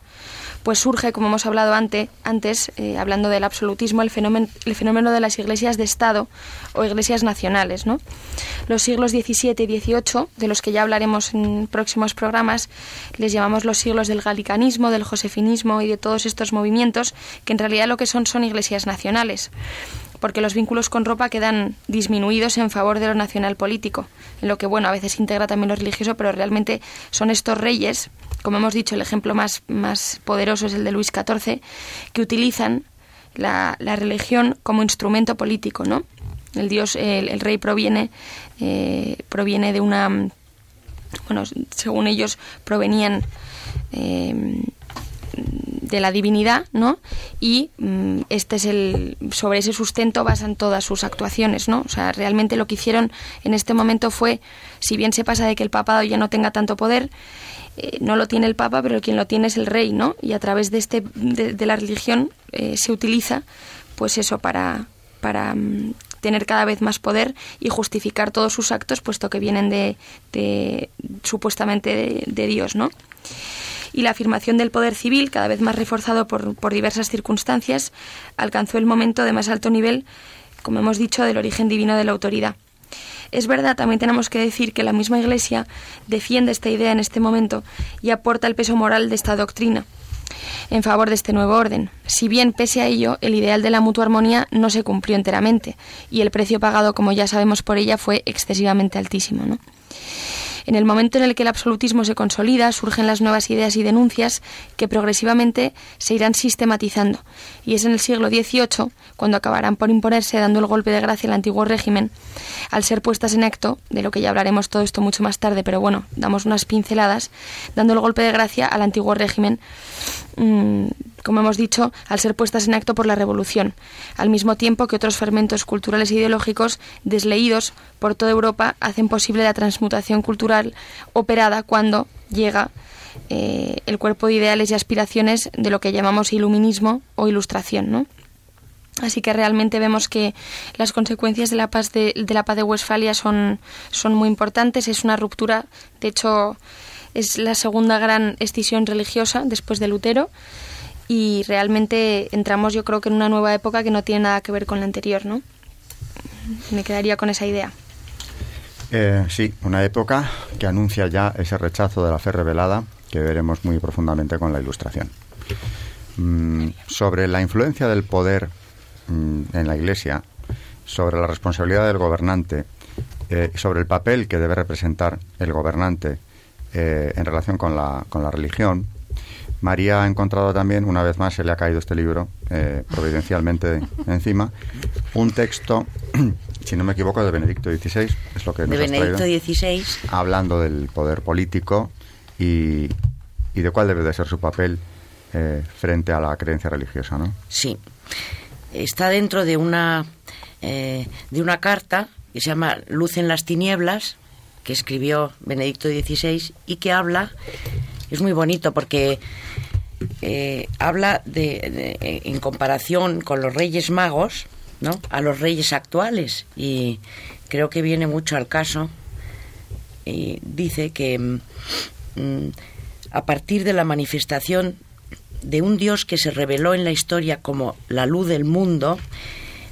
pues surge, como hemos hablado ante, antes, eh, hablando del absolutismo, el fenómeno, el fenómeno de las iglesias de Estado o iglesias nacionales. ¿no? Los siglos XVII y XVIII, de los que ya hablaremos en próximos programas, les llamamos los siglos del galicanismo, del josefinismo y de todos estos movimientos, que en realidad lo que son son iglesias nacionales porque los vínculos con Roma quedan disminuidos en favor de lo nacional político, en lo que, bueno, a veces integra también lo religioso, pero realmente son estos reyes, como hemos dicho, el ejemplo más, más poderoso es el de Luis XIV, que utilizan la, la religión como instrumento político, ¿no? El dios, el, rey proviene, eh, proviene de una, bueno, según ellos provenían eh, de la divinidad, ¿no? Y mm, este es el sobre ese sustento basan todas sus actuaciones, ¿no? O sea, realmente lo que hicieron en este momento fue, si bien se pasa de que el papado ya no tenga tanto poder, eh, no lo tiene el papa, pero quien lo tiene es el rey, ¿no? Y a través de este de, la religión eh, se utiliza pues eso, para, para mm, tener cada vez más poder y justificar todos sus actos, puesto que vienen de, de supuestamente de, de Dios, ¿no? Y la afirmación del poder civil, cada vez más reforzado por, por diversas circunstancias, alcanzó el momento de más alto nivel, como hemos dicho, del origen divino de la autoridad. Es verdad, también tenemos que decir que la misma Iglesia defiende esta idea en este momento y aporta el peso moral de esta doctrina en favor de este nuevo orden. Si bien, pese a ello, el ideal de la mutua armonía no se cumplió enteramente y el precio pagado, como ya sabemos por ella, fue excesivamente altísimo. ¿no? En el momento en el que el absolutismo se consolida, surgen las nuevas ideas y denuncias que progresivamente se irán sistematizando. Y es en el siglo XVIII cuando acabarán por imponerse, dando el golpe de gracia al antiguo régimen, al ser puestas en acto, de lo que ya hablaremos todo esto mucho más tarde, pero bueno, damos unas pinceladas, dando el golpe de gracia al antiguo régimen mm, como hemos dicho, al ser puestas en acto por la revolución, al mismo tiempo que otros fermentos culturales e ideológicos desleídos por toda Europa hacen posible la transmutación cultural operada cuando llega eh, el cuerpo de ideales y aspiraciones de lo que llamamos iluminismo o ilustración. Así que realmente vemos que las consecuencias de la paz de, de la paz de Westfalia son, son muy importantes. Es una ruptura, de hecho, es la segunda gran escisión religiosa después de Lutero y realmente entramos yo creo que en una nueva época que no tiene nada que ver con la anterior, ¿no? Me quedaría con esa idea. Eh, sí, una época que anuncia ya ese rechazo de la fe revelada que veremos muy profundamente con la ilustración. Mm, sobre la influencia del poder mm, en la Iglesia, sobre la responsabilidad del gobernante, eh, sobre el papel que debe representar el gobernante eh, en relación con la, con la religión, María ha encontrado también, una vez más se le ha caído este libro, eh, providencialmente encima, un texto, si no me equivoco, de Benedicto XVI, es lo que nos De Benedicto XVI. Hablando del poder político y, y, de cuál debe de ser su papel eh, frente a la creencia religiosa, ¿no? Sí. Está dentro de una, eh, de una carta que se llama Luz en las tinieblas, que escribió Benedicto XVI y que habla es muy bonito porque eh, habla de, en comparación con los Reyes Magos, ¿no? A los Reyes actuales y creo que viene mucho al caso. Y dice que mm, mm, a partir de la manifestación de un Dios que se reveló en la historia como la luz del mundo,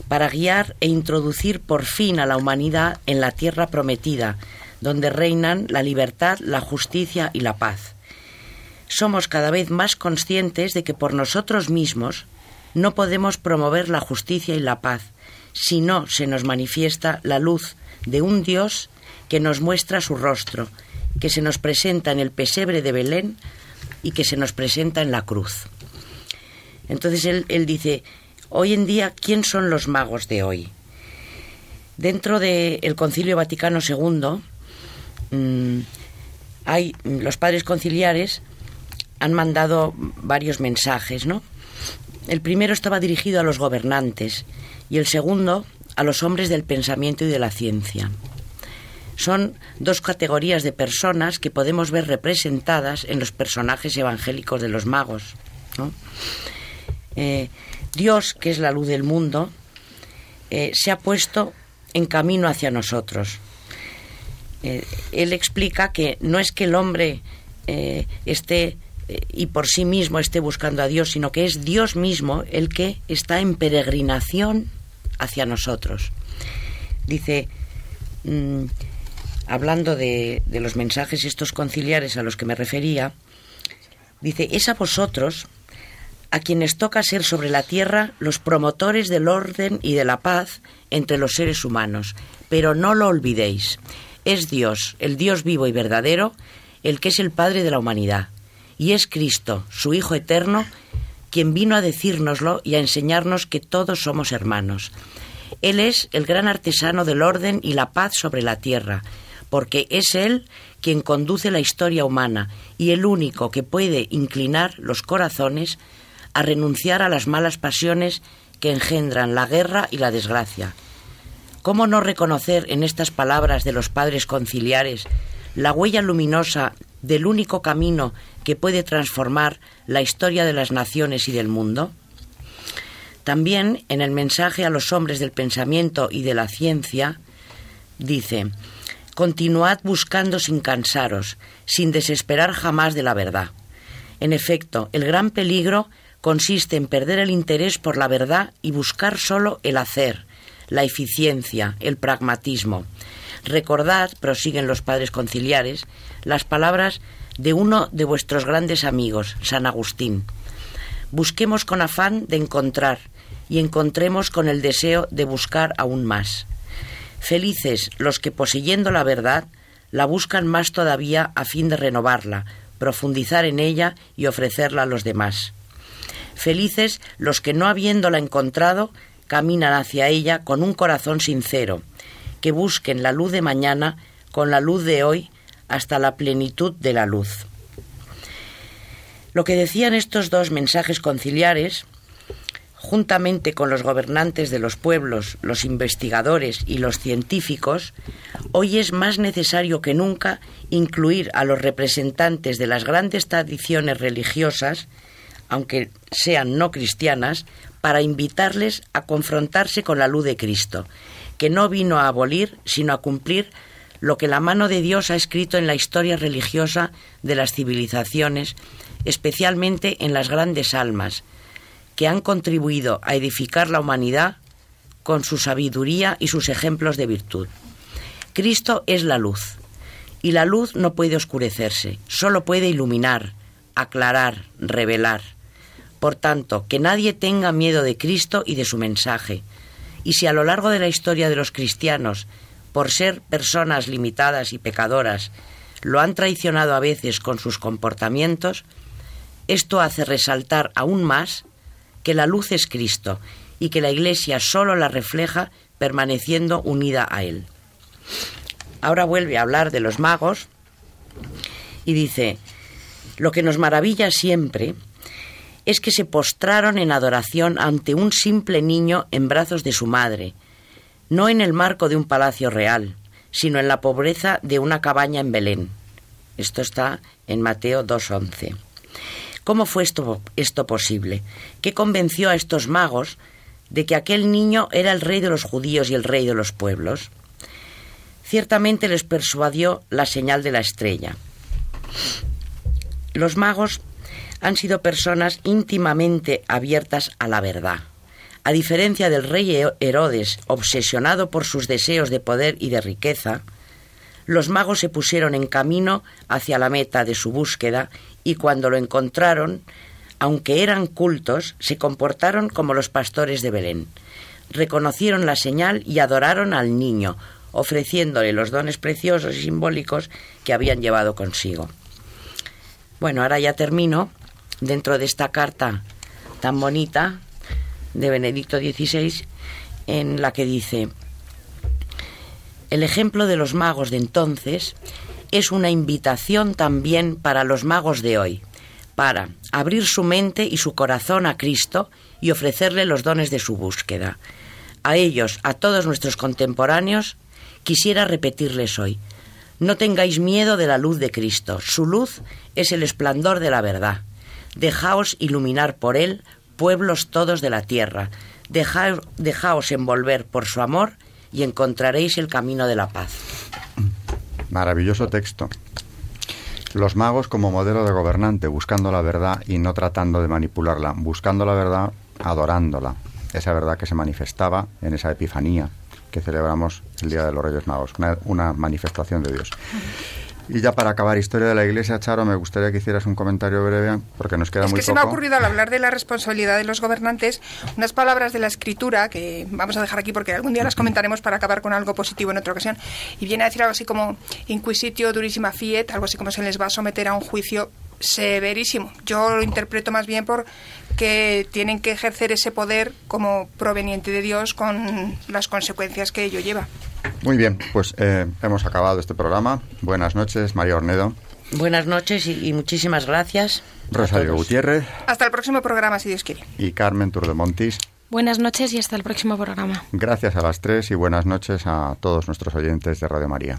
para guiar e introducir por fin a la humanidad en la tierra prometida, donde reinan la libertad, la justicia y la paz somos cada vez más conscientes de que por nosotros mismos no podemos promover la justicia y la paz si no se nos manifiesta la luz de un Dios que nos muestra su rostro, que se nos presenta en el pesebre de Belén y que se nos presenta en la cruz. Entonces él, dice, hoy en día, ¿quién son los magos de hoy? Dentro del Concilio Vaticano II mm, hay los padres conciliares han mandado varios mensajes, ¿no? El primero estaba dirigido a los gobernantes y el segundo a los hombres del pensamiento y de la ciencia. Son dos categorías de personas que podemos ver representadas en los personajes evangélicos de los magos. Eh, Dios, que es la luz del mundo, eh, se ha puesto en camino hacia nosotros. Eh, él explica que no es que el hombre esté y por sí mismo esté buscando a Dios, sino que es Dios mismo el que está en peregrinación hacia nosotros. Dice, mm, hablando de, de los mensajes estos conciliares a los que me refería, dice, es a vosotros a quienes toca ser sobre la tierra los promotores del orden y de la paz entre los seres humanos. Pero no lo olvidéis, es Dios, el Dios vivo y verdadero, el que es el Padre de la humanidad y es Cristo, su Hijo eterno, quien vino a decírnoslo y a enseñarnos que todos somos hermanos. Él es el gran artesano del orden y la paz sobre la tierra, porque es Él quien conduce la historia humana y el único que puede inclinar los corazones a renunciar a las malas pasiones que engendran la guerra y la desgracia. ¿Cómo no reconocer en estas palabras de los padres conciliares la huella luminosa del único camino que puede transformar la historia de las naciones y del mundo? También en el mensaje a los hombres del pensamiento y de la ciencia dice, Continuad buscando sin cansaros, sin desesperar jamás de la verdad. En efecto, el gran peligro consiste en perder el interés por la verdad y buscar solo el hacer, la eficiencia, el pragmatismo. Recordad, prosiguen los padres conciliares, las palabras de uno de vuestros grandes amigos, San Agustín. Busquemos con afán de encontrar y encontremos con el deseo de buscar aún más. Felices los que poseyendo la verdad la buscan más todavía a fin de renovarla, profundizar en ella y ofrecerla a los demás. Felices los que no habiéndola encontrado caminan hacia ella con un corazón sincero, que busquen la luz de mañana con la luz de hoy hasta la plenitud de la luz. Lo que decían estos dos mensajes conciliares juntamente con los gobernantes de los pueblos, los investigadores y los científicos, hoy es más necesario que nunca incluir a los representantes de las grandes tradiciones religiosas, aunque sean no cristianas, para invitarles a confrontarse con la luz de Cristo, que no vino a abolir, sino a cumplir lo que la mano de Dios ha escrito en la historia religiosa de las civilizaciones, especialmente en las grandes almas, que han contribuido a edificar la humanidad con su sabiduría y sus ejemplos de virtud. Cristo es la luz, y la luz no puede oscurecerse, solo puede iluminar, aclarar, revelar. Por tanto, que nadie tenga miedo de Cristo y de su mensaje. Y si a lo largo de la historia de los cristianos, por ser personas limitadas y pecadoras, lo han traicionado a veces con sus comportamientos, esto hace resaltar aún más que la luz es Cristo y que la Iglesia solo la refleja permaneciendo unida a Él. Ahora vuelve a hablar de los magos y dice, lo que nos maravilla siempre es que se postraron en adoración ante un simple niño en brazos de su madre, no en el marco de un palacio real, sino en la pobreza de una cabaña en Belén. Esto está en Mateo 2.11. ¿Cómo fue esto, esto posible? ¿Qué convenció a estos magos de que aquel niño era el rey de los judíos y el rey de los pueblos? Ciertamente les persuadió la señal de la estrella. Los magos han sido personas íntimamente abiertas a la verdad. A diferencia del rey Herodes, obsesionado por sus deseos de poder y de riqueza, los magos se pusieron en camino hacia la meta de su búsqueda y cuando lo encontraron, aunque eran cultos, se comportaron como los pastores de Belén. Reconocieron la señal y adoraron al niño, ofreciéndole los dones preciosos y simbólicos que habían llevado consigo. Bueno, ahora ya termino dentro de esta carta tan bonita de Benedicto XVI en la que dice, el ejemplo de los magos de entonces es una invitación también para los magos de hoy, para abrir su mente y su corazón a Cristo y ofrecerle los dones de su búsqueda. A ellos, a todos nuestros contemporáneos, quisiera repetirles hoy, no tengáis miedo de la luz de Cristo, su luz es el esplendor de la verdad. Dejaos iluminar por él, pueblos todos de la tierra, dejaos envolver por su amor y encontraréis el camino de la paz. Maravilloso texto. Los magos como modelo de gobernante, buscando la verdad y no tratando de manipularla, buscando la verdad, adorándola. Esa verdad que se manifestaba en esa epifanía que celebramos el Día de los Reyes Magos, una, manifestación de Dios. Y ya para acabar, historia de la Iglesia, Charo, me gustaría que hicieras un comentario breve, porque nos queda muy poco. Es que se me ha ocurrido al hablar de la responsabilidad de los gobernantes unas palabras de la Escritura que vamos a dejar aquí porque algún día las comentaremos para acabar con algo positivo en otra ocasión. Y viene a decir algo así como inquisitio durissima fiet, algo así como se les va a someter a un juicio severísimo. Yo lo interpreto más bien por que tienen que ejercer ese poder como proveniente de Dios con las consecuencias que ello lleva. Muy bien, pues eh, hemos acabado este programa. Buenas noches, María Ornedo. Buenas noches y, muchísimas gracias. Rosario Gutiérrez. Hasta el próximo programa, si Dios quiere. Y Carmen Turdemontis. Buenas noches y hasta el próximo programa. Gracias a las tres y buenas noches a todos nuestros oyentes de Radio María.